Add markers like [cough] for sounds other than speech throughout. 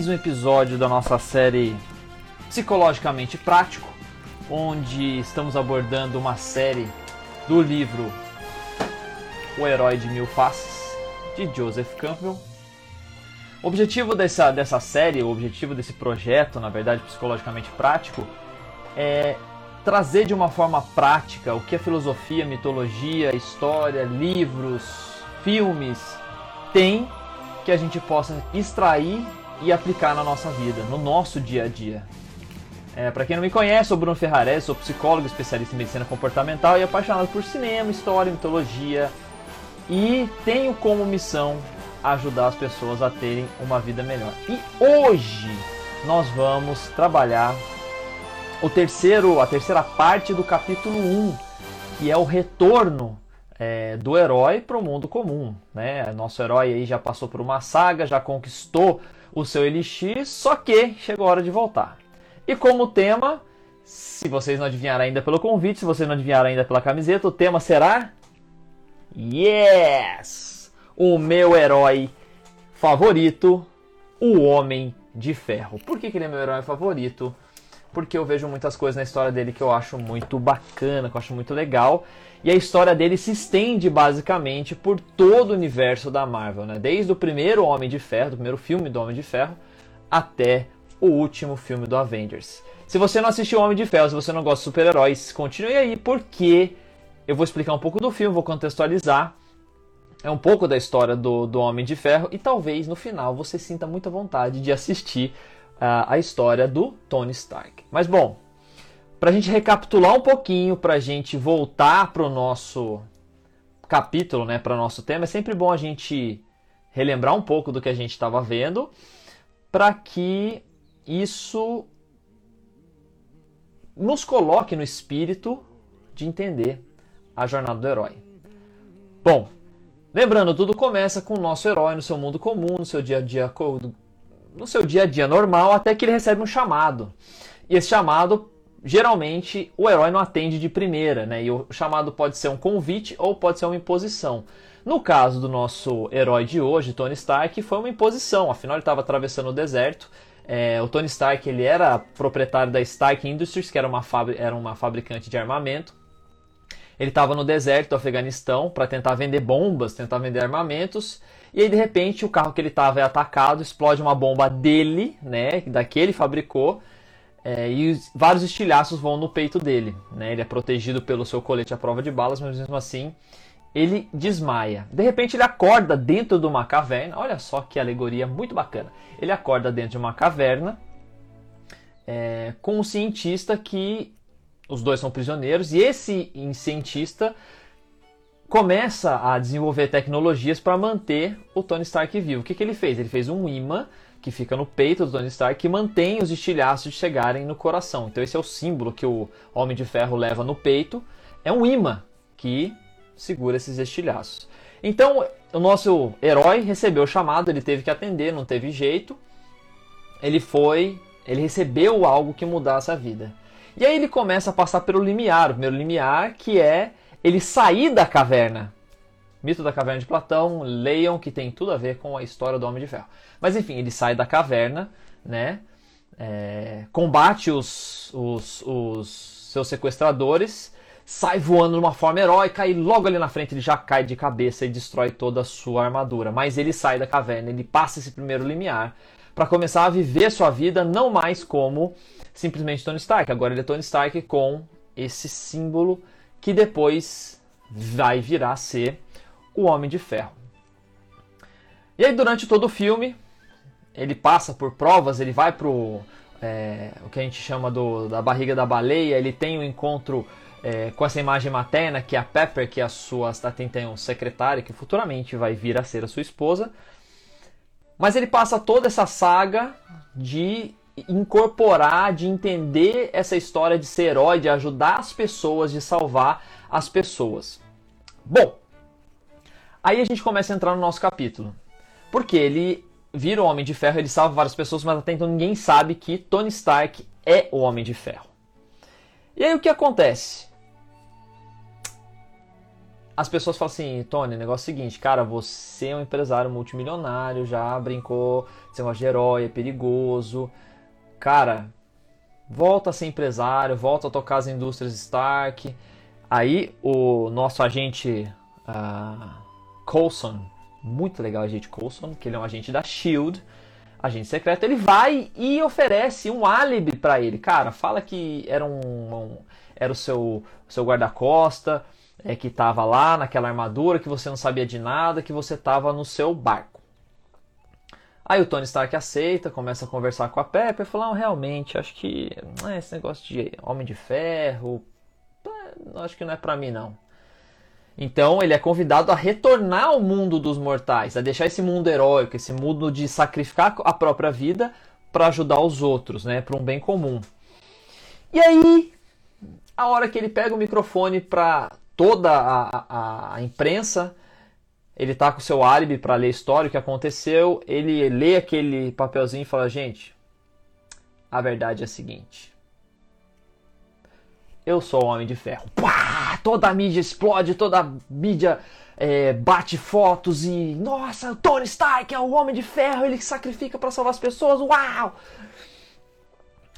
mais um episódio da nossa série Psicologicamente Prático, onde estamos abordando uma série do livro O Herói de Mil Faces, de Joseph Campbell. O objetivo dessa, dessa série, o objetivo desse projeto, na verdade, psicologicamente prático, é trazer de uma forma prática o que a filosofia, mitologia, história, livros, filmes tem que a gente possa extrair e aplicar na nossa vida, no nosso dia a dia. É, para quem não me conhece, sou Bruno Ferrarese, sou psicólogo, especialista em medicina comportamental e apaixonado por cinema, história, mitologia e tenho como missão ajudar as pessoas a terem uma vida melhor. E hoje nós vamos trabalhar o terceiro, a terceira parte do capítulo 1, que é o retorno é, do herói para o mundo comum. Né? Nosso herói aí já passou por uma saga, já conquistou o seu elixir, só que chegou a hora de voltar. E como tema, se vocês não adivinharam ainda pelo convite, se vocês não adivinharam ainda pela camiseta, o tema será Yes! O meu herói favorito, o Homem de Ferro. Por que, que ele é meu herói favorito? Porque eu vejo muitas coisas na história dele que eu acho muito bacana, que eu acho muito legal. E a história dele se estende basicamente por todo o universo da Marvel, né? Desde o primeiro Homem de Ferro, do primeiro filme do Homem de Ferro, até o último filme do Avengers. Se você não assistiu Homem de Ferro, se você não gosta de super-heróis, continue aí, porque eu vou explicar um pouco do filme, vou contextualizar. É um pouco da história do, do Homem de Ferro e talvez no final você sinta muita vontade de assistir a história do Tony Stark. Mas bom, para a gente recapitular um pouquinho, para a gente voltar para o nosso capítulo, né, para o nosso tema, é sempre bom a gente relembrar um pouco do que a gente estava vendo, para que isso nos coloque no espírito de entender a jornada do herói. Bom, lembrando, tudo começa com o nosso herói no seu mundo comum, no seu dia a dia no seu dia a dia normal até que ele recebe um chamado. E esse chamado, geralmente, o herói não atende de primeira, né? E o chamado pode ser um convite ou pode ser uma imposição. No caso do nosso herói de hoje, Tony Stark, foi uma imposição, afinal ele estava atravessando o deserto. É, o Tony Stark ele era proprietário da Stark Industries, que era uma, era uma fabricante de armamento. Ele estava no deserto do Afeganistão para tentar vender bombas, tentar vender armamentos. E aí, de repente, o carro que ele estava é atacado, explode uma bomba dele, né? Daquele fabricou. É, e vários estilhaços vão no peito dele. Né? Ele é protegido pelo seu colete à prova de balas, mas mesmo assim ele desmaia. De repente ele acorda dentro de uma caverna. Olha só que alegoria muito bacana. Ele acorda dentro de uma caverna é, com um cientista que os dois são prisioneiros e esse cientista começa a desenvolver tecnologias para manter o Tony Stark vivo. O que, que ele fez? Ele fez um imã que fica no peito do Tony Stark que mantém os estilhaços chegarem no coração. Então esse é o símbolo que o Homem de Ferro leva no peito. É um imã que segura esses estilhaços. Então o nosso herói recebeu o chamado, ele teve que atender, não teve jeito. Ele foi, ele recebeu algo que mudasse a vida. E aí ele começa a passar pelo limiar, o primeiro limiar que é ele sair da caverna. Mito da Caverna de Platão, leiam que tem tudo a ver com a história do Homem de Ferro. Mas enfim, ele sai da caverna, né? É, combate os, os, os seus sequestradores, sai voando de uma forma heróica e logo ali na frente ele já cai de cabeça e destrói toda a sua armadura. Mas ele sai da caverna, ele passa esse primeiro limiar para começar a viver sua vida não mais como simplesmente Tony Stark. Agora ele é Tony Stark com esse símbolo que depois vai virar a ser o Homem de Ferro. E aí durante todo o filme ele passa por provas, ele vai pro é, o que a gente chama do, da barriga da baleia, ele tem um encontro é, com essa imagem materna que é a Pepper, que é a sua um secretária que futuramente vai vir a ser a sua esposa. Mas ele passa toda essa saga de incorporar, de entender essa história de ser herói, de ajudar as pessoas, de salvar as pessoas. Bom, aí a gente começa a entrar no nosso capítulo. Porque ele vira o Homem de Ferro, ele salva várias pessoas, mas até então ninguém sabe que Tony Stark é o Homem de Ferro. E aí o que acontece? as pessoas falam assim, Tony, negócio é o seguinte, cara, você é um empresário multimilionário, já brincou, esse negócio de herói é perigoso. Cara, volta a ser empresário, volta a tocar as indústrias Stark. Aí o nosso agente uh, Coulson, muito legal o agente Coulson, que ele é um agente da SHIELD, agente secreto, ele vai e oferece um álibi para ele. Cara, fala que era um, um era o seu, seu guarda-costa, é, que estava lá naquela armadura, que você não sabia de nada, que você estava no seu barco. Aí o Tony Stark aceita, começa a conversar com a Pepper e fala, realmente, acho que é, esse negócio de Homem de Ferro, acho que não é para mim não. Então ele é convidado a retornar ao mundo dos mortais, a deixar esse mundo heróico, esse mundo de sacrificar a própria vida para ajudar os outros, né, para um bem comum. E aí, a hora que ele pega o microfone para toda a, a, a, imprensa, ele tá com o seu álibi para ler a história, o que aconteceu, ele lê aquele papelzinho e fala: gente, a verdade é a seguinte. Eu sou o Homem de Ferro. Pá! Toda a mídia explode, toda a mídia é, bate fotos e. Nossa, o Tony Stark é o Homem de Ferro, ele sacrifica para salvar as pessoas. Uau!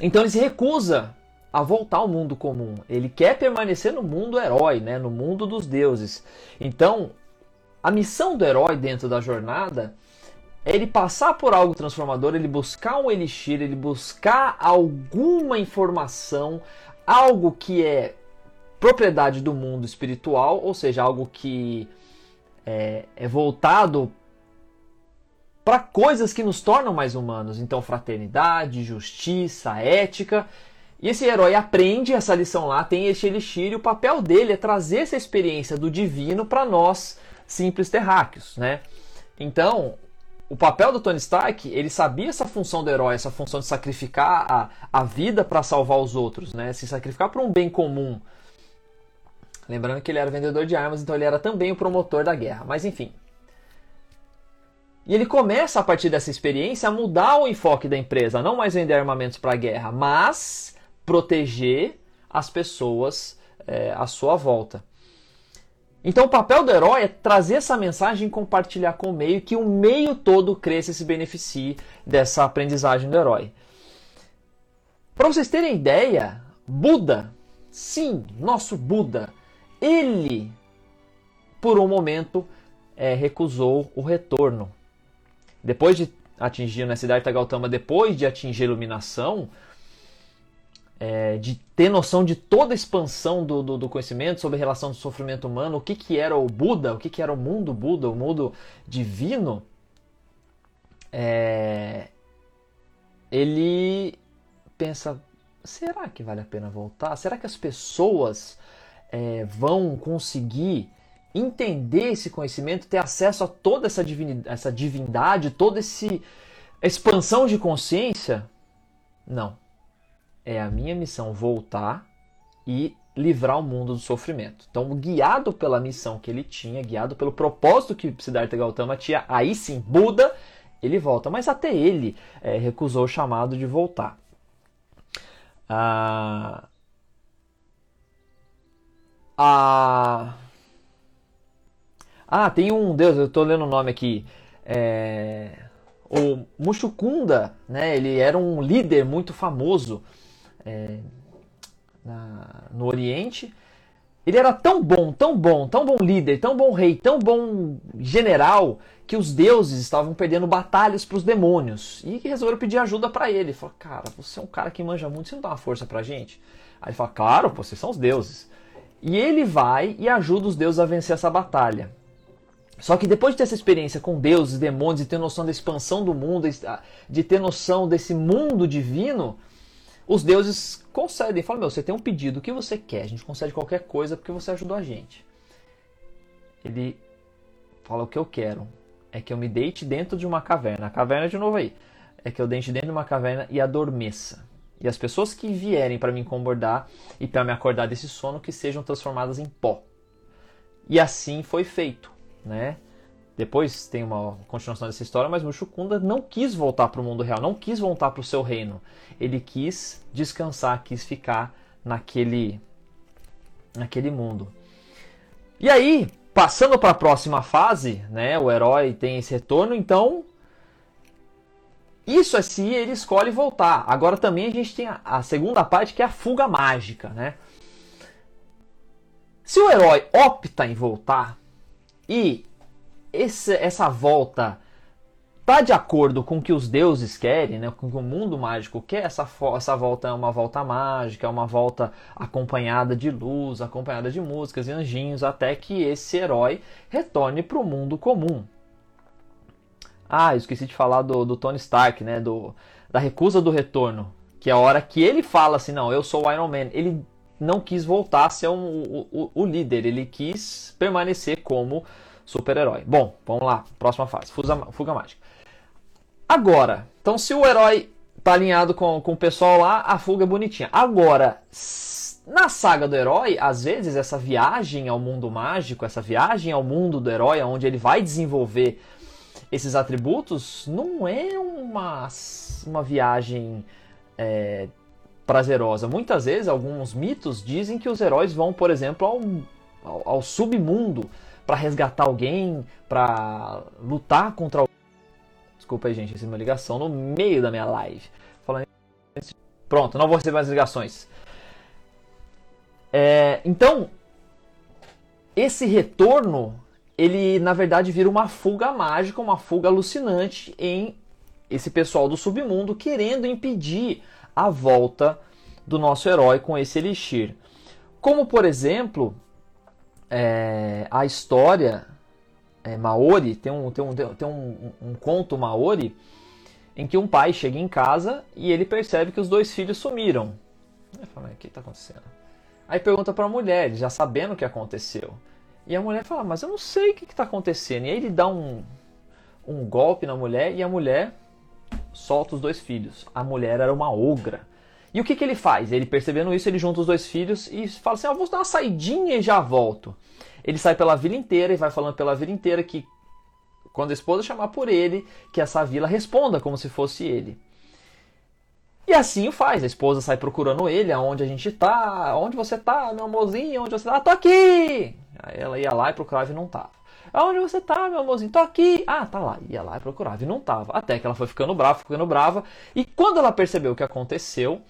Então ele se recusa a voltar ao mundo comum. Ele quer permanecer no mundo herói, né? no mundo dos deuses. Então, a missão do herói dentro da jornada é ele passar por algo transformador, ele buscar um elixir, ele buscar alguma informação, algo que é propriedade do mundo espiritual, ou seja, algo que é, é voltado para coisas que nos tornam mais humanos. Então, fraternidade, justiça, ética. E esse herói aprende essa lição lá, tem esse elixir, e o papel dele é trazer essa experiência do divino para nós, simples terráqueos, né? Então, o papel do Tony Stark, ele sabia essa função do herói, essa função de sacrificar a, a vida para salvar os outros, né? Se sacrificar por um bem comum. Lembrando que ele era vendedor de armas, então ele era também o promotor da guerra. Mas enfim. E ele começa a partir dessa experiência a mudar o enfoque da empresa, não mais vender armamentos para a guerra, mas proteger as pessoas é, à sua volta. Então o papel do herói é trazer essa mensagem e compartilhar com o meio, que o meio todo cresça e se beneficie dessa aprendizagem do herói. Para vocês terem ideia, Buda, sim, nosso Buda, ele, por um momento, é, recusou o retorno. Depois de atingir na cidade de Gautama, depois de atingir a iluminação, é, de ter noção de toda a expansão do, do, do, conhecimento sobre a relação do sofrimento humano, o que, que era o Buda, o que, que era o mundo Buda, o mundo divino, é, ele pensa: será que vale a pena voltar? Será que as pessoas é, vão conseguir entender esse conhecimento, ter acesso a toda essa essa divindade toda essa expansão de consciência? Não é a minha missão voltar e livrar o mundo do sofrimento. Então, guiado pela missão que ele tinha, guiado pelo propósito que Siddhartha Gautama tinha, aí sim, Buda, ele volta. Mas até ele é, recusou o chamado de voltar. Ah, ah, ah, tem um Deus, eu estou lendo o nome aqui. É, o Mushukunda, né, ele era um líder muito famoso é, na, no Oriente. Ele era tão bom, tão bom, tão bom líder, tão bom rei, tão bom general, que os deuses estavam perdendo batalhas para os demônios. E resolveram pedir ajuda para ele. Falou, cara, você é um cara que manja muito, você não dá uma força pra gente? Aí ele fala, claro, vocês são os deuses. E ele vai e ajuda os deuses a vencer essa batalha. Só que depois de ter essa experiência com deuses, demônios, de ter noção da expansão do mundo, de ter noção desse mundo divino, os deuses concedem, falam, meu, você tem um pedido, o que você quer? A gente concede qualquer coisa porque você ajudou a gente. Ele fala, o que eu quero é que eu me deite dentro de uma caverna. A caverna de novo aí. É que eu deite dentro de uma caverna e adormeça. E as pessoas que vierem para me incomodar e para me acordar desse sono que sejam transformadas em pó. E assim foi feito, né? Depois tem uma continuação dessa história, mas Mushukunda não quis voltar para o mundo real, não quis voltar para o seu reino. Ele quis descansar, quis ficar naquele, naquele mundo. E aí, passando para a próxima fase, né? O herói tem esse retorno, então isso é se ele escolhe voltar. Agora também a gente tem a, a segunda parte que é a fuga mágica, né? Se o herói opta em voltar e esse, essa volta tá de acordo com o que os deuses querem, né? com o que o mundo mágico quer, essa, essa volta é uma volta mágica, é uma volta acompanhada de luz, acompanhada de músicas e anjinhos, até que esse herói retorne para o mundo comum. Ah, esqueci de falar do, do Tony Stark, né? Do, da recusa do retorno. Que é a hora que ele fala assim, não, eu sou o Iron Man. Ele não quis voltar a ser um, o, o, o líder, ele quis permanecer como super-herói. Bom, vamos lá, próxima fase, fuga, fuga mágica. Agora, então se o herói tá alinhado com, com o pessoal lá, a fuga é bonitinha. Agora, na saga do herói, às vezes essa viagem ao mundo mágico, essa viagem ao mundo do herói, onde ele vai desenvolver esses atributos não é uma, uma viagem é, prazerosa. Muitas vezes, alguns mitos dizem que os heróis vão, por exemplo, ao, ao, ao submundo para resgatar alguém, para lutar contra alguém. Desculpa aí, gente, é uma ligação no meio da minha live. Falando Pronto, não vou receber mais ligações. É, então, esse retorno ele na verdade vira uma fuga mágica, uma fuga alucinante em esse pessoal do submundo querendo impedir a volta do nosso herói com esse elixir. Como, por exemplo, é, a história é, Maori, tem, um, tem, um, tem um, um conto Maori em que um pai chega em casa e ele percebe que os dois filhos sumiram. Ele fala, o que está acontecendo? Aí pergunta para a mulher, já sabendo o que aconteceu. E a mulher fala, mas eu não sei o que está acontecendo. E aí ele dá um, um golpe na mulher e a mulher solta os dois filhos. A mulher era uma ogra. E o que, que ele faz? Ele percebendo isso, ele junta os dois filhos e fala assim: ah, vou dar uma saidinha e já volto. Ele sai pela vila inteira e vai falando pela vila inteira que quando a esposa chamar por ele, que essa vila responda como se fosse ele. E assim o faz. A esposa sai procurando ele, aonde a gente tá, onde você tá, meu amorzinho, onde você tá? Ah, tô aqui! Aí ela ia lá e procurava e não tava. Aonde você tá, meu amorzinho? Tô aqui. Ah, tá lá. Ia lá e procurava e não tava. Até que ela foi ficando brava, ficando brava. E quando ela percebeu o que aconteceu,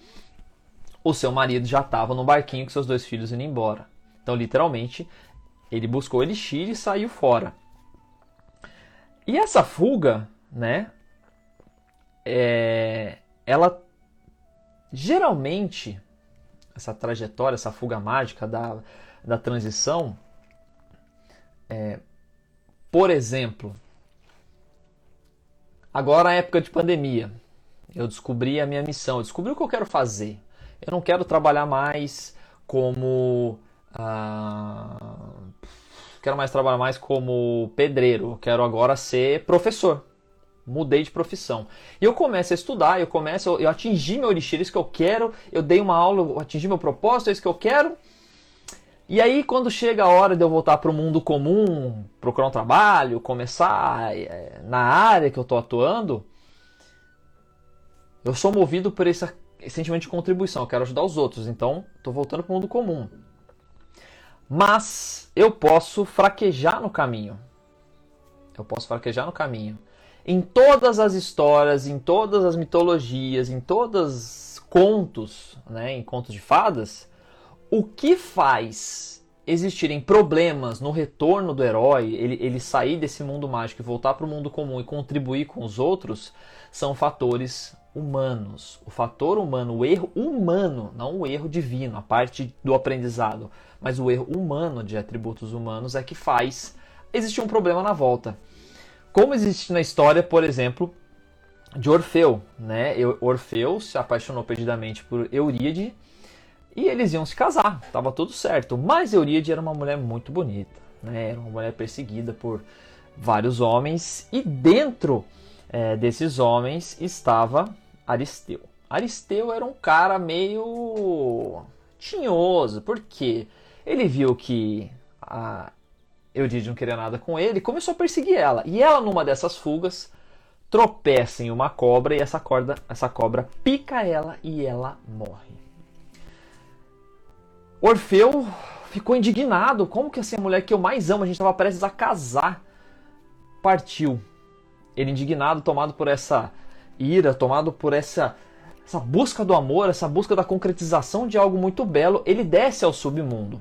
o seu marido já estava no barquinho com seus dois filhos indo embora. Então, literalmente, ele buscou elixir e saiu fora. E essa fuga, né? É, ela geralmente essa trajetória, essa fuga mágica da, da transição, é, por exemplo, agora a época de pandemia, eu descobri a minha missão, eu descobri o que eu quero fazer. Eu não quero trabalhar mais como. Ah, quero mais trabalhar mais como pedreiro. Quero agora ser professor. Mudei de profissão. E eu começo a estudar, eu começo, eu, eu atingi meu elixir, isso que eu quero, eu dei uma aula, eu atingi meu propósito, é isso que eu quero. E aí, quando chega a hora de eu voltar para o mundo comum, procurar um trabalho, começar é, na área que eu estou atuando, eu sou movido por esse sentimento de contribuição. Eu quero ajudar os outros, então estou voltando para o mundo comum. Mas eu posso fraquejar no caminho. Eu posso fraquejar no caminho. Em todas as histórias, em todas as mitologias, em todos os contos, né, em contos de fadas, o que faz existirem problemas no retorno do herói, ele, ele sair desse mundo mágico e voltar para o mundo comum e contribuir com os outros, são fatores humanos. O fator humano, o erro humano, não o erro divino, a parte do aprendizado, mas o erro humano de atributos humanos é que faz existir um problema na volta. Como existe na história, por exemplo, de Orfeu, né? Orfeu se apaixonou perdidamente por Euríade e eles iam se casar, estava tudo certo. Mas Euríade era uma mulher muito bonita, né? era uma mulher perseguida por vários homens, e dentro é, desses homens estava Aristeu. Aristeu era um cara meio tinhoso, porque ele viu que a Euríade não queria nada com ele, começou a perseguir ela. E ela, numa dessas fugas, tropeça em uma cobra e essa, corda, essa cobra pica ela e ela morre. Orfeu ficou indignado. Como que assim a mulher que eu mais amo, a gente estava prestes a casar, partiu. Ele indignado, tomado por essa ira, tomado por essa essa busca do amor, essa busca da concretização de algo muito belo, ele desce ao submundo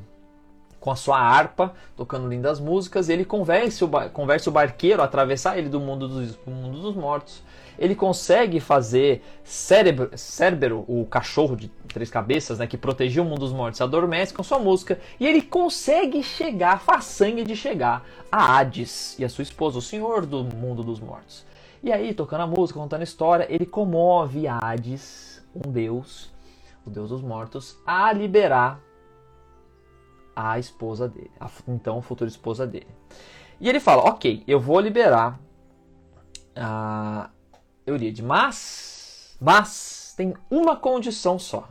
com a sua harpa, tocando lindas músicas, ele convence o, converse o barqueiro a atravessar ele do mundo dos, do mundo dos mortos. Ele consegue fazer Cérebro, Cérebro, o cachorro de três cabeças, né, que protegia o mundo dos mortos, adormece com sua música. E ele consegue chegar, façanha de chegar a Hades e a sua esposa, o senhor do mundo dos mortos. E aí, tocando a música, contando a história, ele comove Hades, um deus, o deus dos mortos, a liberar a esposa dele, a, então futura esposa dele. E ele fala: Ok, eu vou liberar a Euríade, mas, mas tem uma condição só.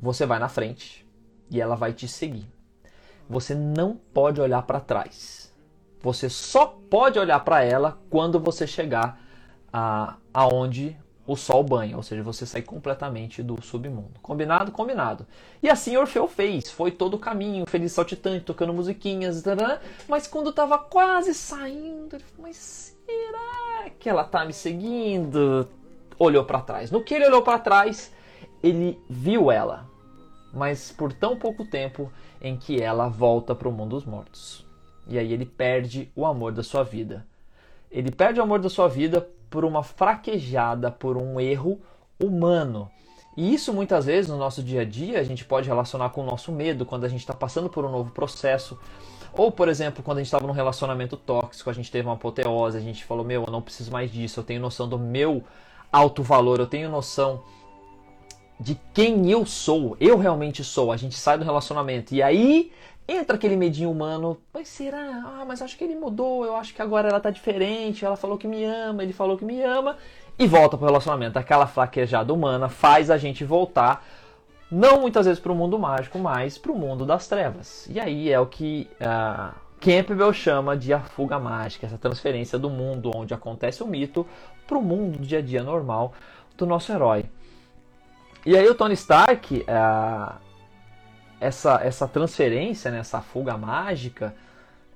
Você vai na frente e ela vai te seguir. Você não pode olhar para trás. Você só pode olhar para ela quando você chegar a, aonde o sol banha, ou seja, você sai completamente do submundo. Combinado? Combinado. E assim Orfeu fez, foi todo o caminho, feliz saltitante, tocando musiquinhas, mas quando estava quase saindo, ele falou, mas será que ela tá me seguindo? Olhou para trás. No que ele olhou para trás, ele viu ela, mas por tão pouco tempo em que ela volta para o mundo dos mortos. E aí ele perde o amor da sua vida. Ele perde o amor da sua vida por uma fraquejada, por um erro humano. E isso muitas vezes no nosso dia a dia a gente pode relacionar com o nosso medo, quando a gente está passando por um novo processo. Ou, por exemplo, quando a gente estava num relacionamento tóxico, a gente teve uma apoteose, a gente falou: Meu, eu não preciso mais disso, eu tenho noção do meu alto valor, eu tenho noção de quem eu sou, eu realmente sou. A gente sai do relacionamento e aí entra aquele medinho humano, mas será? Ah, mas acho que ele mudou, eu acho que agora ela tá diferente, ela falou que me ama, ele falou que me ama, e volta pro relacionamento. Aquela fraquejada humana faz a gente voltar, não muitas vezes para o mundo mágico, mas para o mundo das trevas. E aí é o que uh, Campbell chama de a fuga mágica, essa transferência do mundo onde acontece o mito para o mundo do dia a dia normal do nosso herói. E aí o Tony Stark, uh, essa, essa transferência, né, essa fuga mágica,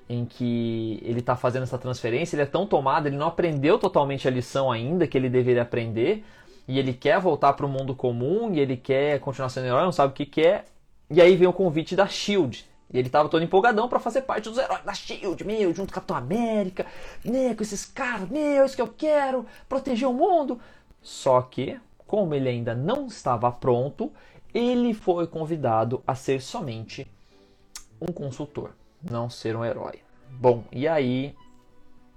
em que ele está fazendo essa transferência, ele é tão tomado, ele não aprendeu totalmente a lição ainda que ele deveria aprender, e ele quer voltar para o mundo comum, e ele quer continuar sendo herói, não sabe o que quer, e aí vem o convite da SHIELD, e ele estava todo empolgadão para fazer parte dos heróis da SHIELD, meu, junto com Capitão América, né, com esses caras, meu, isso que eu quero, proteger o mundo. Só que, como ele ainda não estava pronto, ele foi convidado a ser somente um consultor, não ser um herói. Bom, e aí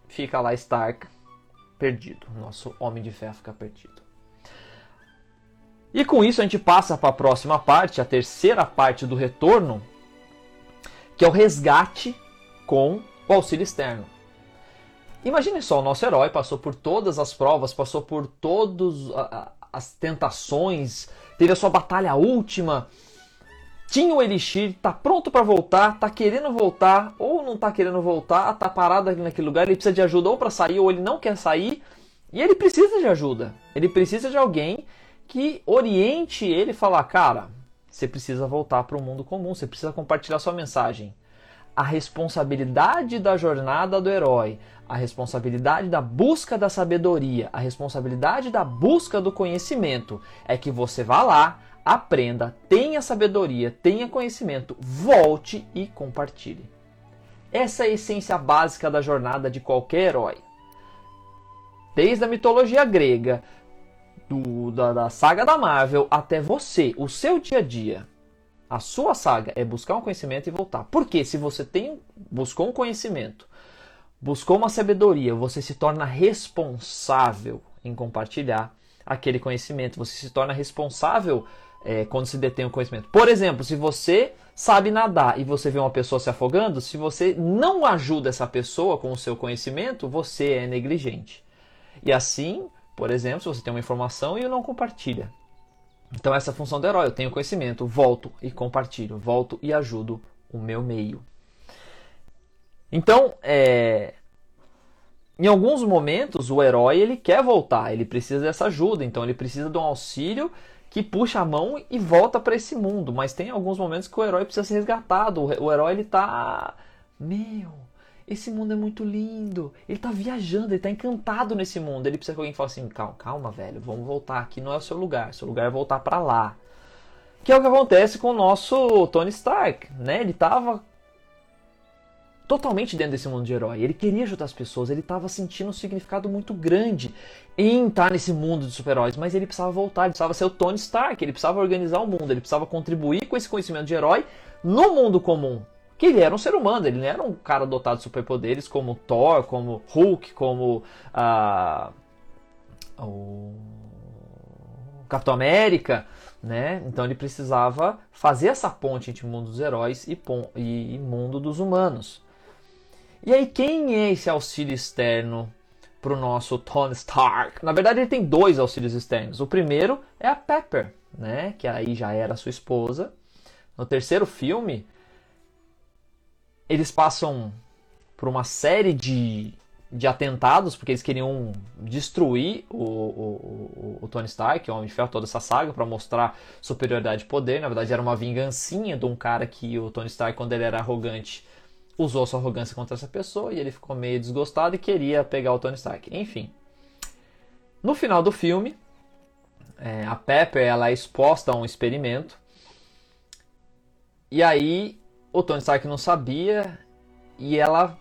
fica lá Stark perdido, nosso Homem de Ferro fica perdido. E com isso a gente passa para a próxima parte, a terceira parte do retorno, que é o resgate com o auxílio externo. Imagine só, o nosso herói passou por todas as provas, passou por todas as tentações, teve a sua batalha última, tinha o Elixir, tá pronto para voltar, tá querendo voltar, ou não tá querendo voltar, tá parado ali naquele lugar, ele precisa de ajuda ou para sair, ou ele não quer sair, e ele precisa de ajuda. Ele precisa de alguém que oriente ele falar, cara, você precisa voltar para o mundo comum, você precisa compartilhar sua mensagem. A responsabilidade da jornada do herói, a responsabilidade da busca da sabedoria, a responsabilidade da busca do conhecimento é que você vá lá, aprenda, tenha sabedoria, tenha conhecimento, volte e compartilhe. Essa é a essência básica da jornada de qualquer herói. Desde a mitologia grega, do, da, da saga da Marvel, até você, o seu dia a dia. A sua saga é buscar um conhecimento e voltar. Porque se você tem, buscou um conhecimento, buscou uma sabedoria, você se torna responsável em compartilhar aquele conhecimento. Você se torna responsável é, quando se detém o conhecimento. Por exemplo, se você sabe nadar e você vê uma pessoa se afogando, se você não ajuda essa pessoa com o seu conhecimento, você é negligente. E assim, por exemplo, se você tem uma informação e não compartilha. Então essa é função do herói. Eu tenho conhecimento, volto e compartilho, volto e ajudo o meu meio. Então, é... em alguns momentos, o herói ele quer voltar, ele precisa dessa ajuda, então ele precisa de um auxílio que puxa a mão e volta para esse mundo. Mas tem alguns momentos que o herói precisa ser resgatado. O herói ele tá. Meu, esse mundo é muito lindo. Ele tá viajando, ele tá encantado nesse mundo. Ele precisa que alguém fale assim: calma, calma, velho, vamos voltar. Aqui não é o seu lugar. Seu lugar é voltar para lá. Que é o que acontece com o nosso Tony Stark, né? Ele tava totalmente dentro desse mundo de herói. Ele queria ajudar as pessoas, ele estava sentindo um significado muito grande em estar nesse mundo de super-heróis, mas ele precisava voltar, ele precisava ser o Tony Stark, ele precisava organizar o mundo, ele precisava contribuir com esse conhecimento de herói no mundo comum. Que ele era um ser humano, ele não era um cara dotado de superpoderes como Thor, como Hulk, como uh, o Capitão América, né? Então ele precisava fazer essa ponte entre o mundo dos heróis e, e mundo dos humanos. E aí, quem é esse auxílio externo para o nosso Tony Stark? Na verdade, ele tem dois auxílios externos. O primeiro é a Pepper, né? Que aí já era sua esposa. No terceiro filme, eles passam por uma série de, de atentados, porque eles queriam destruir o, o, o, o Tony Stark, o Homem de Ferro, toda essa saga, para mostrar superioridade de poder. Na verdade, era uma vingancinha de um cara que o Tony Stark, quando ele era arrogante, usou sua arrogância contra essa pessoa e ele ficou meio desgostado e queria pegar o Tony Stark. Enfim, no final do filme, é, a Pepper ela é exposta a um experimento e aí o Tony Stark não sabia e ela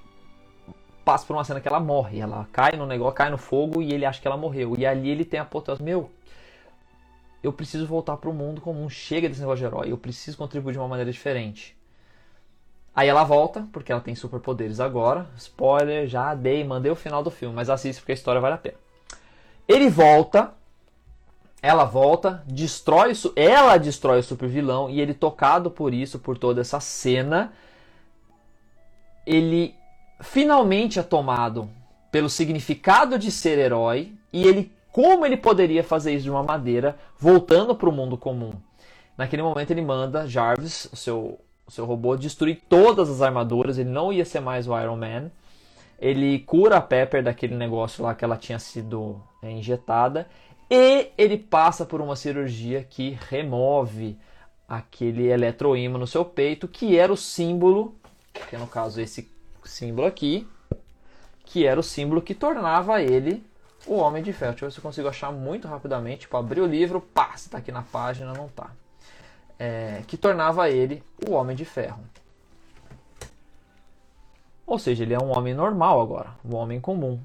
passa por uma cena que ela morre. Ela cai no negócio, cai no fogo e ele acha que ela morreu. E ali ele tem a potência, meu, eu preciso voltar para o mundo comum. Chega desse negócio de herói. Eu preciso contribuir de uma maneira diferente. Aí ela volta, porque ela tem superpoderes agora. Spoiler, já dei, mandei o final do filme, mas assiste porque a história vale a pena. Ele volta, ela volta, destrói, ela destrói o super vilão e ele tocado por isso, por toda essa cena, ele finalmente é tomado pelo significado de ser herói e ele como ele poderia fazer isso de uma maneira voltando para o mundo comum. Naquele momento ele manda Jarvis, o seu o seu robô destruir todas as armaduras, ele não ia ser mais o Iron Man. Ele cura a Pepper daquele negócio lá que ela tinha sido é, injetada e ele passa por uma cirurgia que remove aquele eletroímã no seu peito, que era o símbolo, que é no caso esse símbolo aqui, que era o símbolo que tornava ele o Homem de Ferro. Deixa eu ver se eu consigo achar muito rapidamente. Tipo, abrir o livro, pá, se tá aqui na página, não tá é, que tornava ele o Homem de Ferro. Ou seja, ele é um homem normal agora, um homem comum.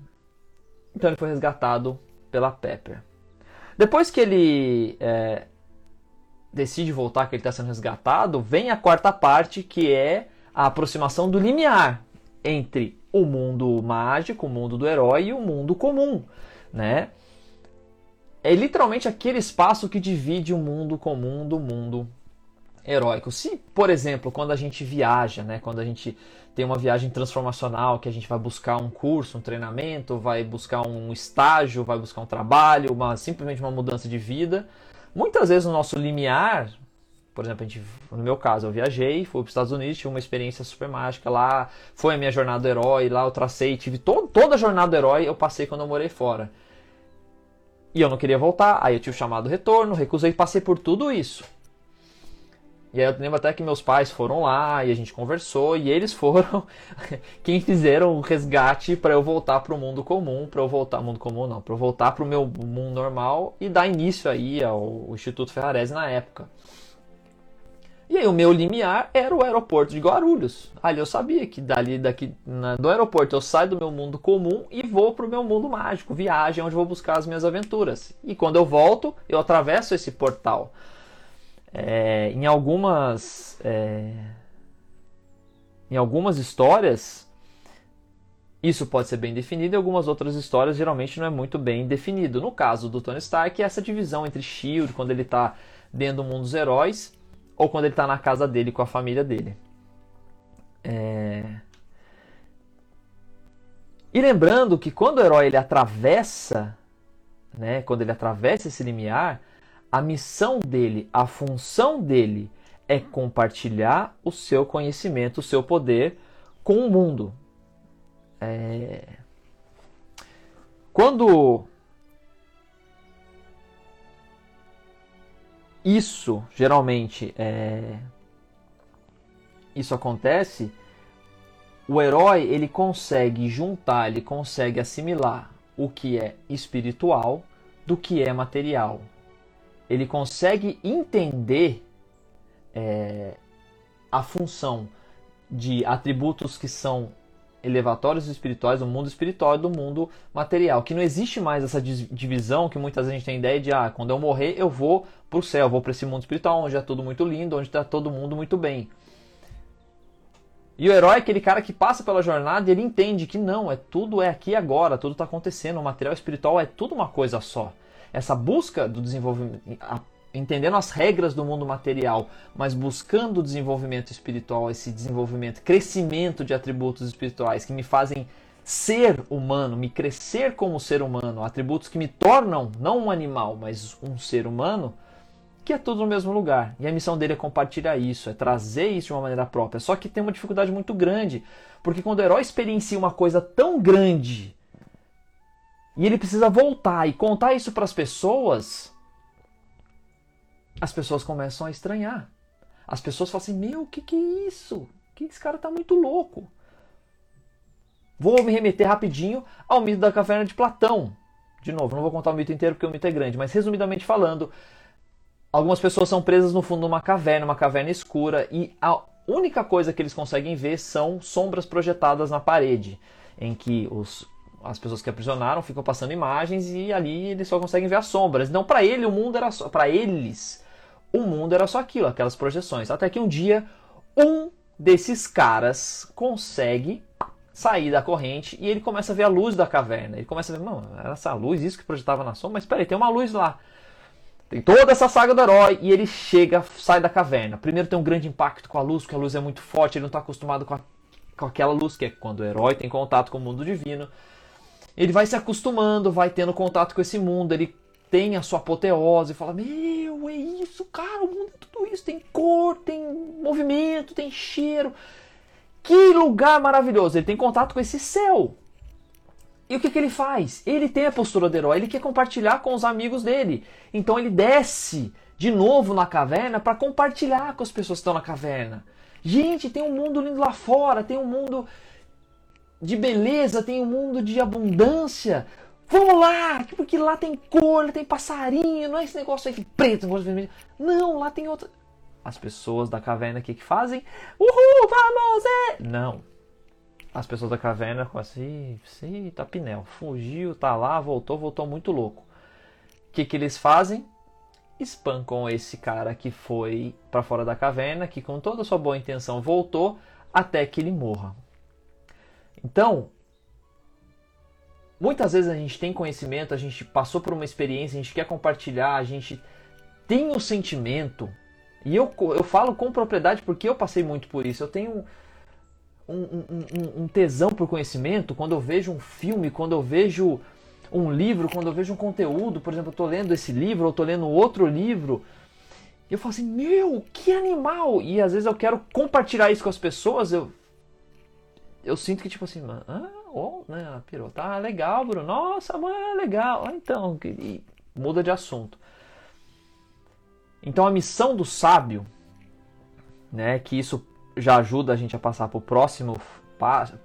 Então ele foi resgatado pela Pepper. Depois que ele é, decide voltar, que ele está sendo resgatado, vem a quarta parte, que é a aproximação do limiar entre o mundo mágico, o mundo do herói e o mundo comum, né? É literalmente aquele espaço que divide o mundo comum do mundo heróico. Se, por exemplo, quando a gente viaja, né, quando a gente tem uma viagem transformacional, que a gente vai buscar um curso, um treinamento, vai buscar um estágio, vai buscar um trabalho, uma, simplesmente uma mudança de vida, muitas vezes o nosso limiar, por exemplo, gente, no meu caso, eu viajei, fui para os Estados Unidos, tive uma experiência super mágica lá, foi a minha jornada do herói, lá eu tracei, tive to toda a jornada do herói, eu passei quando eu morei fora. E eu não queria voltar, aí eu tive o chamado retorno, recusei, passei por tudo isso. E aí eu lembro até que meus pais foram lá e a gente conversou e eles [laughs] foram quem fizeram o resgate para eu voltar para o mundo comum, para eu voltar mundo comum não, para eu voltar para o meu mundo normal e dar início aí ao Instituto Ferrarese na época. E aí o meu limiar era o aeroporto de Guarulhos. Ali eu sabia que dali daqui na, do aeroporto eu saio do meu mundo comum e vou para o meu mundo mágico, viagem onde vou buscar as minhas aventuras. E quando eu volto, eu atravesso esse portal. É, em algumas é, em algumas histórias isso pode ser bem definido, em algumas outras histórias geralmente não é muito bem definido. No caso do Tony Stark, essa divisão entre Shield quando ele está dentro do mundo dos heróis ou quando ele está na casa dele com a família dele. É... E lembrando que quando o herói ele atravessa, né, quando ele atravessa esse limiar, a missão dele, a função dele é compartilhar o seu conhecimento, o seu poder com o mundo. É... Quando isso geralmente é... isso acontece, o herói ele consegue juntar, ele consegue assimilar o que é espiritual do que é material. Ele consegue entender é, a função de atributos que são elevatórios espirituais do mundo espiritual e do mundo material. Que não existe mais essa divisão que muitas vezes a gente tem ideia de, ah, quando eu morrer eu vou para o céu, vou para esse mundo espiritual onde é tudo muito lindo, onde está todo mundo muito bem. E o herói é aquele cara que passa pela jornada e ele entende que não, é tudo é aqui agora, tudo está acontecendo, o material espiritual é tudo uma coisa só. Essa busca do desenvolvimento, entendendo as regras do mundo material, mas buscando o desenvolvimento espiritual, esse desenvolvimento, crescimento de atributos espirituais que me fazem ser humano, me crescer como ser humano, atributos que me tornam não um animal, mas um ser humano, que é tudo no mesmo lugar. E a missão dele é compartilhar isso, é trazer isso de uma maneira própria. Só que tem uma dificuldade muito grande, porque quando o herói experiencia uma coisa tão grande e ele precisa voltar e contar isso para as pessoas, as pessoas começam a estranhar. As pessoas falam assim: Meu, o que, que é isso? Que esse cara tá muito louco. Vou me remeter rapidinho ao mito da caverna de Platão. De novo, não vou contar o mito inteiro porque o mito é grande, mas resumidamente falando, algumas pessoas são presas no fundo de uma caverna, uma caverna escura, e a única coisa que eles conseguem ver são sombras projetadas na parede, em que os, as pessoas que aprisionaram ficam passando imagens e ali eles só conseguem ver as sombras. Não para ele o mundo era só para eles o mundo era só aquilo, aquelas projeções. Até que um dia um desses caras consegue sair da corrente e ele começa a ver a luz da caverna. Ele começa a ver, mano, era essa luz, isso que projetava na sombra, mas peraí, tem uma luz lá. Tem toda essa saga do herói e ele chega, sai da caverna. Primeiro tem um grande impacto com a luz, porque a luz é muito forte, ele não está acostumado com, a, com aquela luz, que é quando o herói tem contato com o mundo divino. Ele vai se acostumando, vai tendo contato com esse mundo, ele tem a sua apoteose, fala: Meu, é isso, cara, o mundo é tudo isso. Tem cor, tem movimento, tem cheiro. Que lugar maravilhoso! Ele tem contato com esse céu. E o que, que ele faz? Ele tem a postura do herói, ele quer compartilhar com os amigos dele. Então ele desce de novo na caverna para compartilhar com as pessoas que estão na caverna. Gente, tem um mundo lindo lá fora, tem um mundo de beleza, tem um mundo de abundância. Vamos lá, porque lá tem cor, tem passarinho, não é esse negócio aí preto, vermelho. Não, lá tem outra. As pessoas da caverna aqui que fazem, uhul, vamos, é! Não. As pessoas da caverna com assim, sim, tá pinel, fugiu, tá lá, voltou, voltou muito louco. O que que eles fazem? Espancam esse cara que foi para fora da caverna, que com toda sua boa intenção voltou até que ele morra. Então, Muitas vezes a gente tem conhecimento, a gente passou por uma experiência, a gente quer compartilhar, a gente tem o sentimento. E eu, eu falo com propriedade porque eu passei muito por isso. Eu tenho um, um, um, um tesão por conhecimento quando eu vejo um filme, quando eu vejo um livro, quando eu vejo um conteúdo. Por exemplo, eu estou lendo esse livro, ou estou lendo outro livro. Eu falo assim, meu, que animal! E às vezes eu quero compartilhar isso com as pessoas. Eu, eu sinto que, tipo assim, ah, oh, né, pirou, tá legal, Bruno, nossa, mano, legal, ah, então, e muda de assunto. Então a missão do sábio, né, que isso já ajuda a gente a passar para o próximo,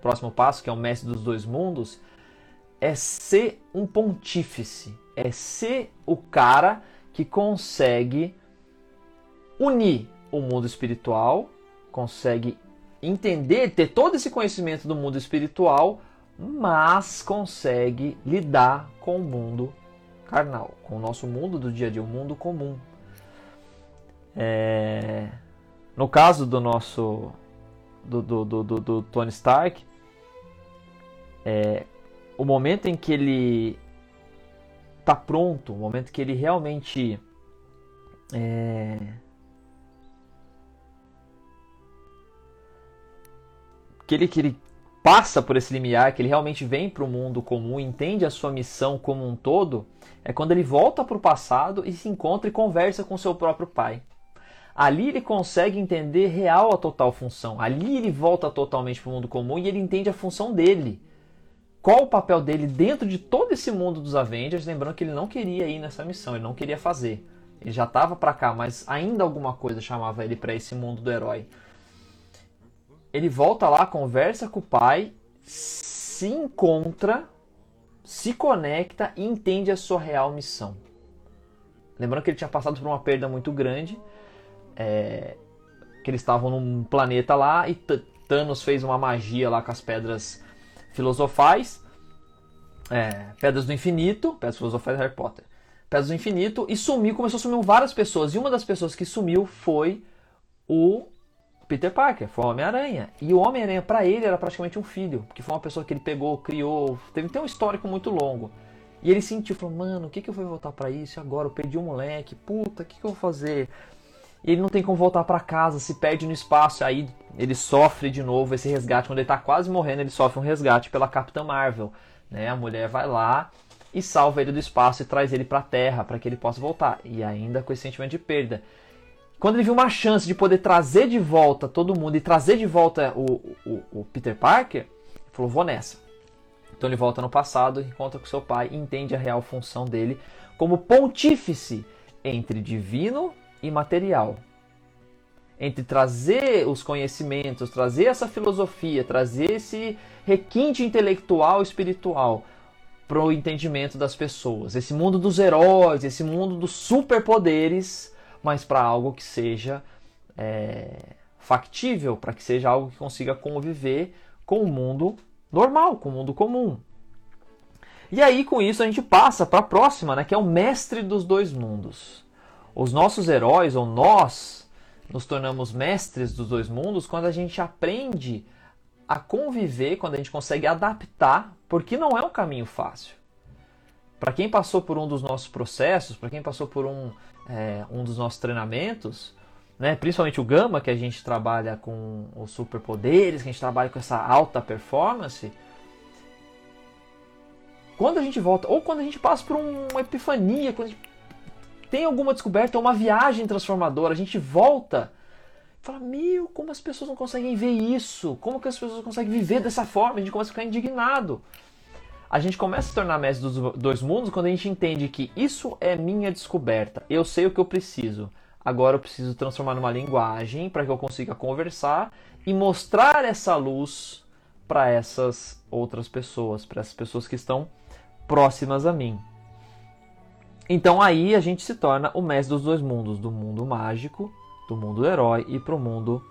próximo passo, que é o mestre dos dois mundos, é ser um pontífice, é ser o cara que consegue unir o mundo espiritual, consegue entender, ter todo esse conhecimento do mundo espiritual mas consegue lidar com o mundo carnal, com o nosso mundo do dia a dia, o mundo comum. É... No caso do nosso do, do, do, do Tony Stark, é... o momento em que ele está pronto, o momento que ele realmente é... que ele, que ele passa por esse limiar, que ele realmente vem para o mundo comum, entende a sua missão como um todo, é quando ele volta para o passado e se encontra e conversa com seu próprio pai. Ali ele consegue entender real a total função. Ali ele volta totalmente para o mundo comum e ele entende a função dele. Qual o papel dele dentro de todo esse mundo dos Avengers? Lembrando que ele não queria ir nessa missão, ele não queria fazer. Ele já estava para cá, mas ainda alguma coisa chamava ele para esse mundo do herói. Ele volta lá, conversa com o pai, se encontra, se conecta e entende a sua real missão. Lembrando que ele tinha passado por uma perda muito grande, é, que eles estavam num planeta lá e Thanos fez uma magia lá com as pedras filosofais, é, pedras do infinito, pedras filosofais Harry Potter, pedras do infinito e sumiu, começou a sumir várias pessoas e uma das pessoas que sumiu foi o Peter Parker, foi o Homem-Aranha. E o Homem-Aranha, para ele, era praticamente um filho, porque foi uma pessoa que ele pegou, criou, teve tem um histórico muito longo. E ele sentiu, falou, mano, o que, que eu vou voltar para isso agora? Eu perdi um moleque, puta, o que, que eu vou fazer? E ele não tem como voltar para casa, se perde no espaço, aí ele sofre de novo esse resgate. Quando ele tá quase morrendo, ele sofre um resgate pela Capitã Marvel. Né? A mulher vai lá e salva ele do espaço e traz ele para a Terra para que ele possa voltar. E ainda com esse sentimento de perda. Quando ele viu uma chance de poder trazer de volta todo mundo e trazer de volta o, o, o Peter Parker, ele falou: vou nessa. Então ele volta no passado, encontra com seu pai e entende a real função dele como pontífice entre divino e material. Entre trazer os conhecimentos, trazer essa filosofia, trazer esse requinte intelectual espiritual para o entendimento das pessoas. Esse mundo dos heróis, esse mundo dos superpoderes, mas para algo que seja é, factível, para que seja algo que consiga conviver com o mundo normal, com o mundo comum. E aí, com isso, a gente passa para a próxima, né, que é o mestre dos dois mundos. Os nossos heróis, ou nós, nos tornamos mestres dos dois mundos quando a gente aprende a conviver, quando a gente consegue adaptar, porque não é um caminho fácil. Para quem passou por um dos nossos processos, para quem passou por um, é, um dos nossos treinamentos, né, principalmente o Gama, que a gente trabalha com os superpoderes, que a gente trabalha com essa alta performance, quando a gente volta, ou quando a gente passa por uma epifania, quando a gente tem alguma descoberta, uma viagem transformadora, a gente volta fala, meu, como as pessoas não conseguem ver isso? Como que as pessoas conseguem viver dessa forma? A gente começa a ficar indignado. A gente começa a se tornar mestre dos dois mundos quando a gente entende que isso é minha descoberta. Eu sei o que eu preciso. Agora eu preciso transformar numa linguagem para que eu consiga conversar e mostrar essa luz para essas outras pessoas, para essas pessoas que estão próximas a mim. Então aí a gente se torna o mestre dos dois mundos, do mundo mágico, do mundo do herói e para o mundo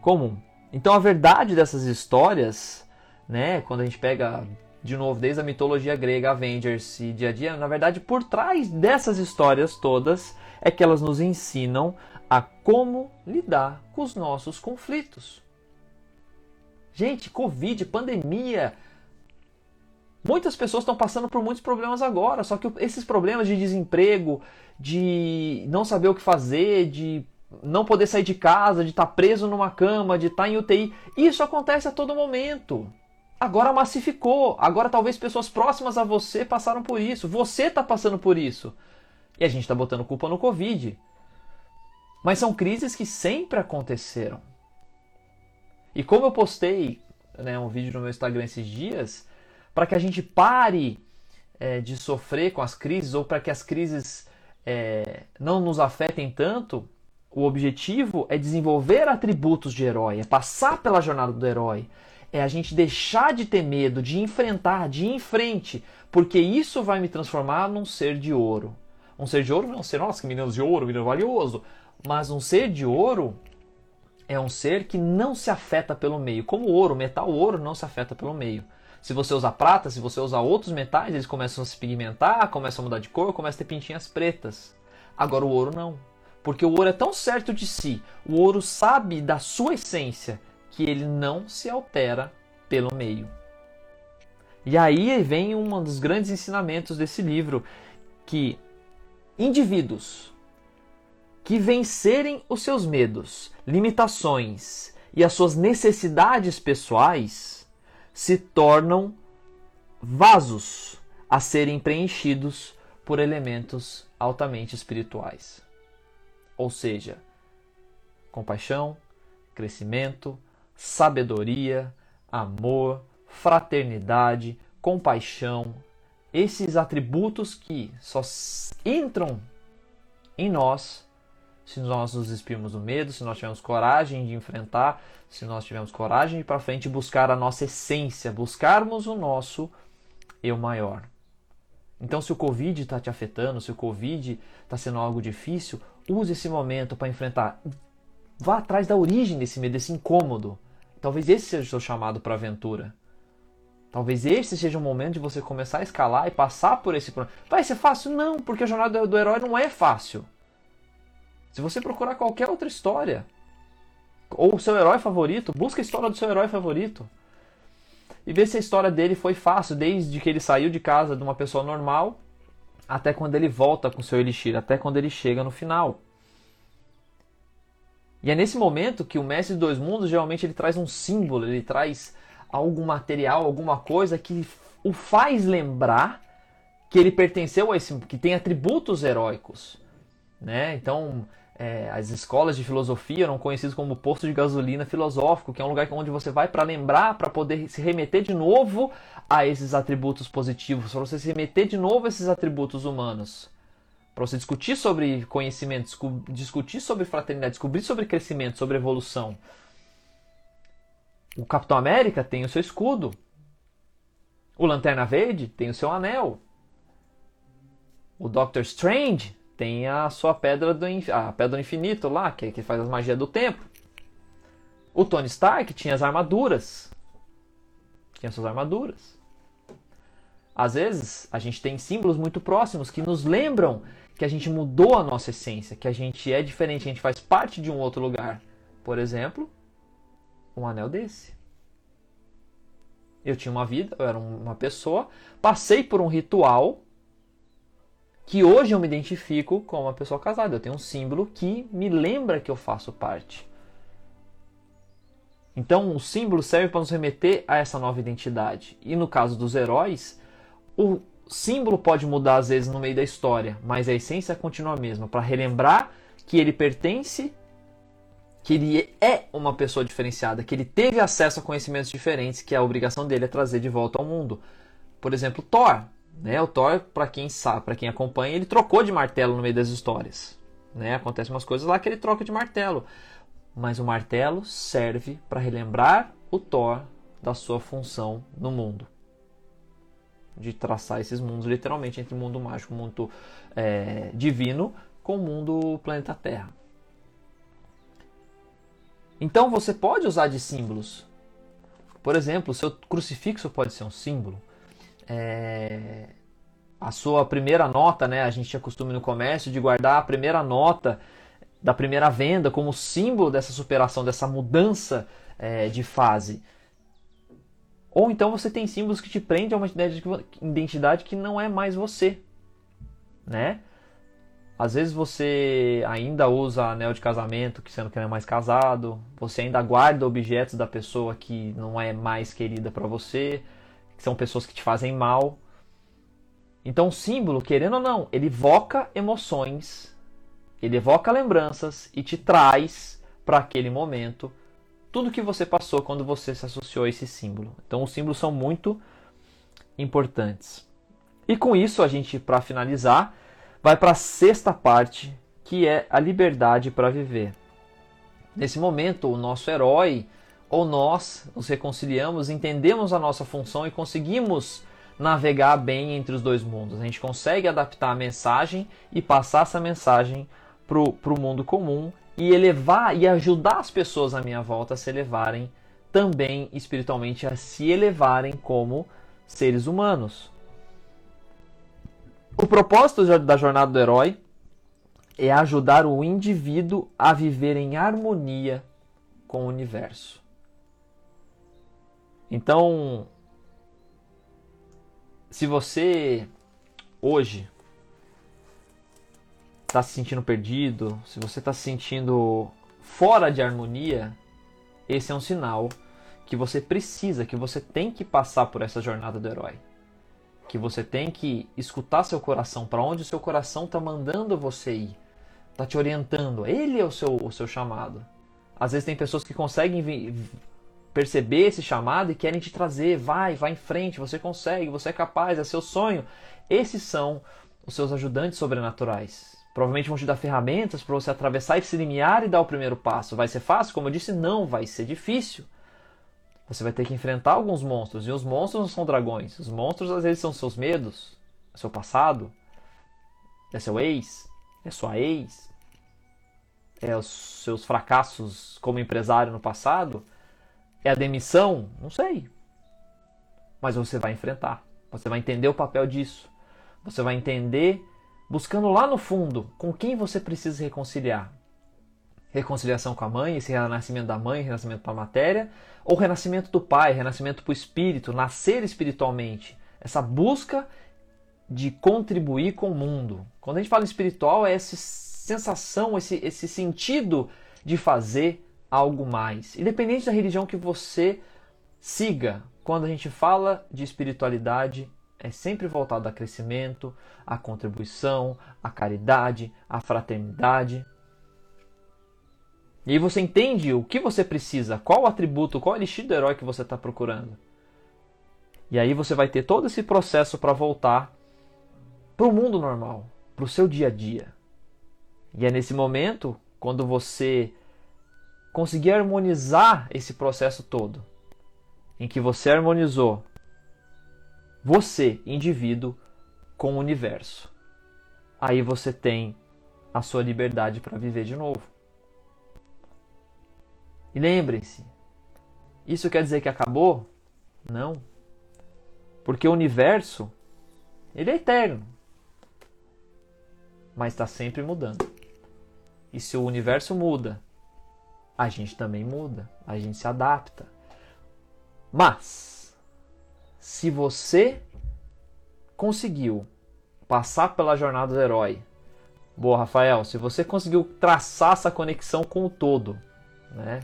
comum. Então a verdade dessas histórias, né, quando a gente pega de novo desde a mitologia grega, Avengers e dia a dia, na verdade por trás dessas histórias todas é que elas nos ensinam a como lidar com os nossos conflitos. Gente, Covid, pandemia, Muitas pessoas estão passando por muitos problemas agora, só que esses problemas de desemprego, de não saber o que fazer, de não poder sair de casa, de estar preso numa cama, de estar em UTI, isso acontece a todo momento. Agora massificou, agora talvez pessoas próximas a você passaram por isso, você está passando por isso. E a gente está botando culpa no Covid. Mas são crises que sempre aconteceram. E como eu postei né, um vídeo no meu Instagram esses dias, para que a gente pare é, de sofrer com as crises ou para que as crises é, não nos afetem tanto, o objetivo é desenvolver atributos de herói, é passar pela jornada do herói, é a gente deixar de ter medo, de enfrentar, de ir em frente, porque isso vai me transformar num ser de ouro. Um ser de ouro não é um ser, nossa, que menino de ouro, menino valioso, mas um ser de ouro é um ser que não se afeta pelo meio. Como o ouro, metal ouro não se afeta pelo meio. Se você usar prata, se você usar outros metais, eles começam a se pigmentar, começam a mudar de cor, começam a ter pintinhas pretas. Agora o ouro não. Porque o ouro é tão certo de si, o ouro sabe da sua essência, que ele não se altera pelo meio. E aí vem um dos grandes ensinamentos desse livro, que indivíduos que vencerem os seus medos, limitações e as suas necessidades pessoais se tornam vasos a serem preenchidos por elementos altamente espirituais. Ou seja, compaixão, crescimento, sabedoria, amor, fraternidade, compaixão, esses atributos que só entram em nós se nós nos despirmos do medo, se nós tivermos coragem de enfrentar, se nós tivermos coragem de ir para frente e buscar a nossa essência, buscarmos o nosso eu maior. Então, se o Covid está te afetando, se o Covid está sendo algo difícil, use esse momento para enfrentar. Vá atrás da origem desse medo, desse incômodo. Talvez esse seja o seu chamado para aventura. Talvez esse seja o momento de você começar a escalar e passar por esse problema. Vai ser fácil? Não, porque a jornada do herói não é fácil. Se você procurar qualquer outra história, ou o seu herói favorito, busca a história do seu herói favorito. E vê se a história dele foi fácil, desde que ele saiu de casa de uma pessoa normal até quando ele volta com seu elixir, até quando ele chega no final. E é nesse momento que o mestre dos dois mundos geralmente ele traz um símbolo, ele traz algum material, alguma coisa que o faz lembrar que ele pertenceu a esse, que tem atributos heróicos, né? Então, é, as escolas de filosofia eram conhecidas como posto de gasolina filosófico, que é um lugar onde você vai para lembrar, para poder se remeter de novo a esses atributos positivos, para você se remeter de novo a esses atributos humanos, para você discutir sobre conhecimento, discutir sobre fraternidade, descobrir sobre crescimento, sobre evolução. O Capitão América tem o seu escudo. O Lanterna Verde tem o seu anel. O Doctor Strange tem a sua pedra do a pedra do infinito lá, que, que faz as magias do tempo. O Tony Stark tinha as armaduras. Tinha suas armaduras. Às vezes, a gente tem símbolos muito próximos que nos lembram que a gente mudou a nossa essência, que a gente é diferente, a gente faz parte de um outro lugar. Por exemplo, um anel desse. Eu tinha uma vida, eu era uma pessoa, passei por um ritual que hoje eu me identifico como uma pessoa casada. Eu tenho um símbolo que me lembra que eu faço parte. Então, o símbolo serve para nos remeter a essa nova identidade. E no caso dos heróis, o símbolo pode mudar às vezes no meio da história, mas a essência continua a mesma, para relembrar que ele pertence, que ele é uma pessoa diferenciada, que ele teve acesso a conhecimentos diferentes, que a obrigação dele é trazer de volta ao mundo. Por exemplo, Thor. Né? O Thor, para quem sabe, para quem acompanha, ele trocou de martelo no meio das histórias. Né? Acontecem umas coisas lá que ele troca de martelo. Mas o martelo serve para relembrar o Thor da sua função no mundo. De traçar esses mundos, literalmente, entre o mundo mágico, o mundo é, divino, com o mundo planeta Terra. Então você pode usar de símbolos. Por exemplo, seu crucifixo pode ser um símbolo é, a sua primeira nota, né? A gente tinha costume no comércio de guardar a primeira nota da primeira venda como símbolo dessa superação, dessa mudança é, de fase. Ou então você tem símbolos que te prendem a uma identidade que não é mais você, né? Às vezes você ainda usa anel de casamento, que sendo que não é mais casado, você ainda guarda objetos da pessoa que não é mais querida para você que são pessoas que te fazem mal. Então, o símbolo, querendo ou não, ele evoca emoções, ele evoca lembranças e te traz para aquele momento tudo que você passou quando você se associou a esse símbolo. Então, os símbolos são muito importantes. E com isso, a gente, para finalizar, vai para a sexta parte, que é a liberdade para viver. Nesse momento, o nosso herói ou nós nos reconciliamos, entendemos a nossa função e conseguimos navegar bem entre os dois mundos. A gente consegue adaptar a mensagem e passar essa mensagem para o mundo comum e elevar e ajudar as pessoas à minha volta a se elevarem também espiritualmente, a se elevarem como seres humanos. O propósito da jornada do herói é ajudar o indivíduo a viver em harmonia com o universo. Então, se você hoje está se sentindo perdido, se você está se sentindo fora de harmonia, esse é um sinal que você precisa, que você tem que passar por essa jornada do herói. Que você tem que escutar seu coração, para onde o seu coração está mandando você ir, está te orientando. Ele é o seu, o seu chamado. Às vezes tem pessoas que conseguem perceber esse chamado e querem te trazer, vai, vai em frente, você consegue, você é capaz, é seu sonho. Esses são os seus ajudantes sobrenaturais. Provavelmente vão te dar ferramentas para você atravessar esse limiar e dar o primeiro passo. Vai ser fácil? Como eu disse, não vai ser difícil. Você vai ter que enfrentar alguns monstros. E os monstros não são dragões. Os monstros às vezes são seus medos, é seu passado, é seu ex, é sua ex, é os seus fracassos como empresário no passado, é a demissão, não sei. Mas você vai enfrentar. Você vai entender o papel disso. Você vai entender buscando lá no fundo com quem você precisa reconciliar. Reconciliação com a mãe, esse renascimento da mãe, renascimento para a matéria, ou renascimento do pai, renascimento para o espírito, nascer espiritualmente. Essa busca de contribuir com o mundo. Quando a gente fala espiritual, é essa sensação, esse, esse sentido de fazer algo mais. Independente da religião que você siga, quando a gente fala de espiritualidade, é sempre voltado a crescimento, a contribuição, a caridade, a fraternidade. E aí você entende o que você precisa, qual o atributo, qual o elixir do herói que você está procurando. E aí você vai ter todo esse processo para voltar para o mundo normal, para o seu dia a dia. E é nesse momento, quando você conseguir harmonizar esse processo todo, em que você harmonizou você, indivíduo, com o universo. Aí você tem a sua liberdade para viver de novo. E lembrem-se, isso quer dizer que acabou? Não. Porque o universo, ele é eterno. Mas está sempre mudando. E se o universo muda, a gente também muda, a gente se adapta. Mas se você conseguiu passar pela jornada do herói, boa, Rafael, se você conseguiu traçar essa conexão com o todo, né?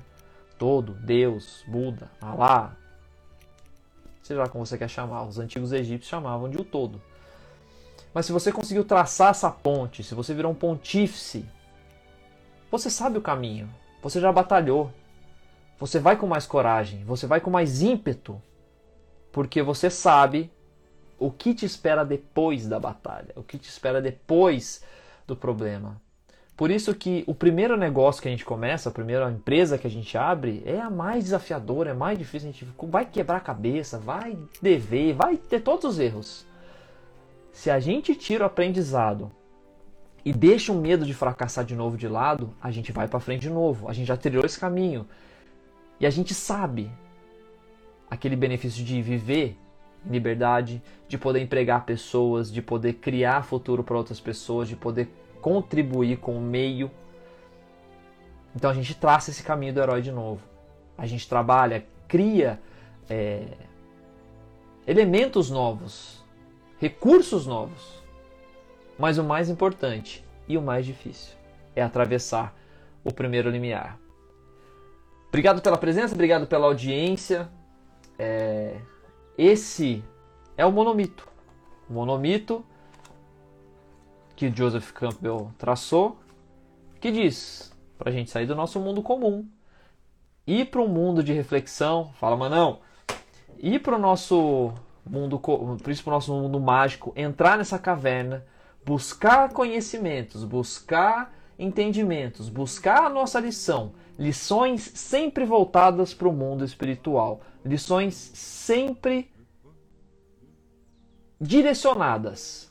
Todo, Deus, Buda, Alá, seja lá como você quer chamar, os antigos egípcios chamavam de o todo. Mas se você conseguiu traçar essa ponte, se você virou um pontífice, você sabe o caminho, você já batalhou, você vai com mais coragem, você vai com mais ímpeto porque você sabe o que te espera depois da batalha, o que te espera depois do problema. Por isso que o primeiro negócio que a gente começa, a primeira empresa que a gente abre, é a mais desafiadora, é mais difícil, a gente vai quebrar a cabeça, vai dever, vai ter todos os erros. Se a gente tira o aprendizado e deixa o medo de fracassar de novo de lado, a gente vai para frente de novo. A gente já trilhou esse caminho. E a gente sabe aquele benefício de viver em liberdade, de poder empregar pessoas, de poder criar futuro para outras pessoas, de poder contribuir com o meio. Então a gente traça esse caminho do herói de novo. A gente trabalha, cria é, elementos novos, recursos novos. Mas o mais importante e o mais difícil é atravessar o primeiro limiar. Obrigado pela presença, obrigado pela audiência. É, esse é o monomito. O monomito que Joseph Campbell traçou, que diz para a gente sair do nosso mundo comum, ir para um mundo de reflexão, fala, mas não, ir para o nosso mundo, por isso para o nosso mundo mágico, entrar nessa caverna, buscar conhecimentos, buscar entendimentos, buscar a nossa lição, lições sempre voltadas para o mundo espiritual, lições sempre direcionadas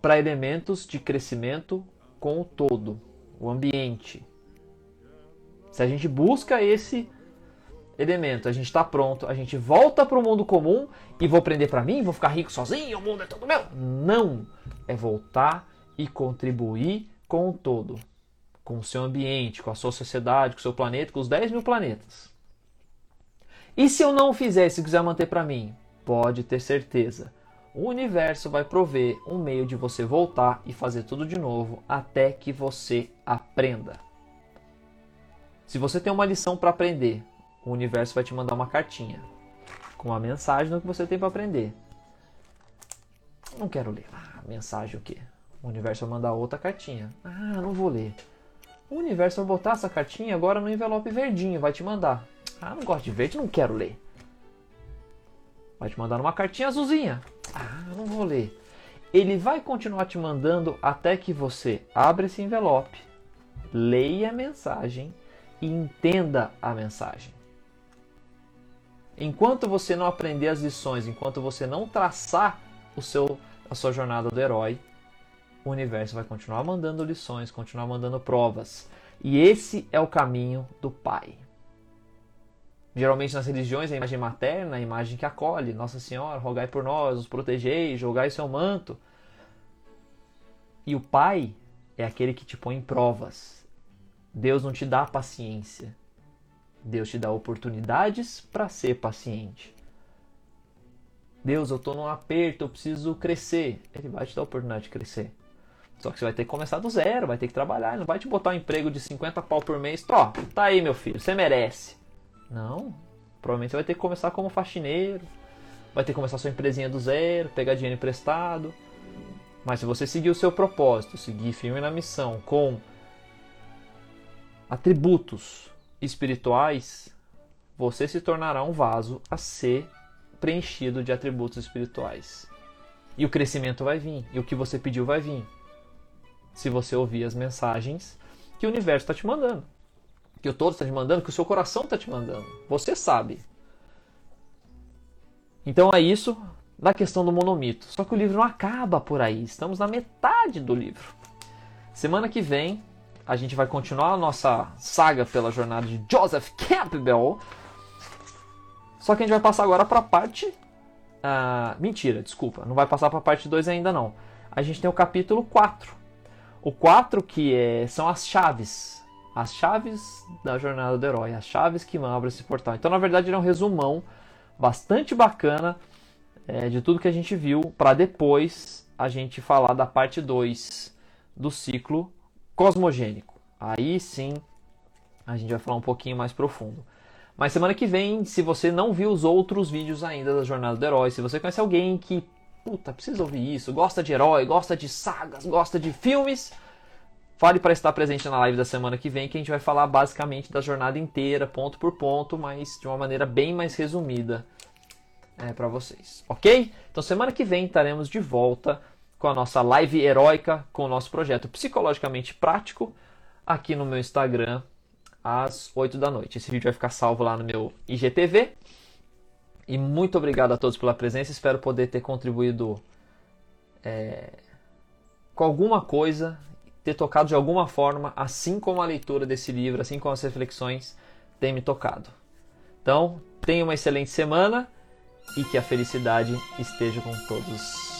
para elementos de crescimento com o todo, o ambiente. Se a gente busca esse elemento, a gente está pronto, a gente volta para o mundo comum e vou aprender para mim, vou ficar rico sozinho, o mundo é todo meu. Não! É voltar e contribuir com o todo, com o seu ambiente, com a sua sociedade, com o seu planeta, com os 10 mil planetas. E se eu não fizer, se quiser manter para mim, pode ter certeza. O universo vai prover um meio de você voltar e fazer tudo de novo até que você aprenda. Se você tem uma lição para aprender, o universo vai te mandar uma cartinha com uma mensagem do que você tem para aprender. Não quero ler. Ah, mensagem o quê? O universo vai mandar outra cartinha. Ah, não vou ler. O universo vai botar essa cartinha agora no envelope verdinho, vai te mandar. Ah, não gosto de verde, não quero ler. Vai te mandar uma cartinha azulzinha. Ah, não vou ler. ele vai continuar te mandando até que você abra esse envelope, leia a mensagem e entenda a mensagem. Enquanto você não aprender as lições, enquanto você não traçar o seu, a sua jornada do herói, o universo vai continuar mandando lições, continuar mandando provas. E esse é o caminho do Pai. Geralmente nas religiões a imagem materna, a imagem que acolhe, Nossa Senhora, rogai por nós, nos protegei, jogai seu manto. E o Pai é aquele que te põe em provas. Deus não te dá paciência. Deus te dá oportunidades para ser paciente. Deus, eu estou num aperto, eu preciso crescer. Ele vai te dar a oportunidade de crescer. Só que você vai ter que começar do zero, vai ter que trabalhar. Ele não vai te botar um emprego de 50 pau por mês. Ó, tá aí, meu filho, você merece. Não. Provavelmente você vai ter que começar como faxineiro, vai ter que começar sua empresinha do zero, pegar dinheiro emprestado. Mas se você seguir o seu propósito, seguir firme na missão, com atributos espirituais, você se tornará um vaso a ser preenchido de atributos espirituais. E o crescimento vai vir, e o que você pediu vai vir. Se você ouvir as mensagens que o universo está te mandando que o todo está te mandando, que o seu coração está te mandando. Você sabe. Então é isso na questão do monomito. Só que o livro não acaba por aí. Estamos na metade do livro. Semana que vem a gente vai continuar a nossa saga pela jornada de Joseph Campbell. Só que a gente vai passar agora para a parte. Uh, mentira, desculpa. Não vai passar para a parte 2 ainda não. A gente tem o capítulo 4. O 4 que é, são as chaves as chaves da jornada do herói, as chaves que abrem esse portal. Então, na verdade, ele é um resumão bastante bacana é, de tudo que a gente viu, para depois a gente falar da parte 2 do ciclo cosmogênico. Aí sim a gente vai falar um pouquinho mais profundo. Mas semana que vem, se você não viu os outros vídeos ainda da Jornada do Herói, se você conhece alguém que, puta, precisa ouvir isso, gosta de herói, gosta de sagas, gosta de filmes, Fale para estar presente na live da semana que vem, que a gente vai falar basicamente da jornada inteira, ponto por ponto, mas de uma maneira bem mais resumida é, para vocês, ok? Então semana que vem estaremos de volta com a nossa live heróica, com o nosso projeto psicologicamente prático, aqui no meu Instagram, às 8 da noite. Esse vídeo vai ficar salvo lá no meu IGTV. E muito obrigado a todos pela presença. Espero poder ter contribuído é, com alguma coisa ter tocado de alguma forma, assim como a leitura desse livro, assim como as reflexões, tem me tocado. Então, tenha uma excelente semana e que a felicidade esteja com todos.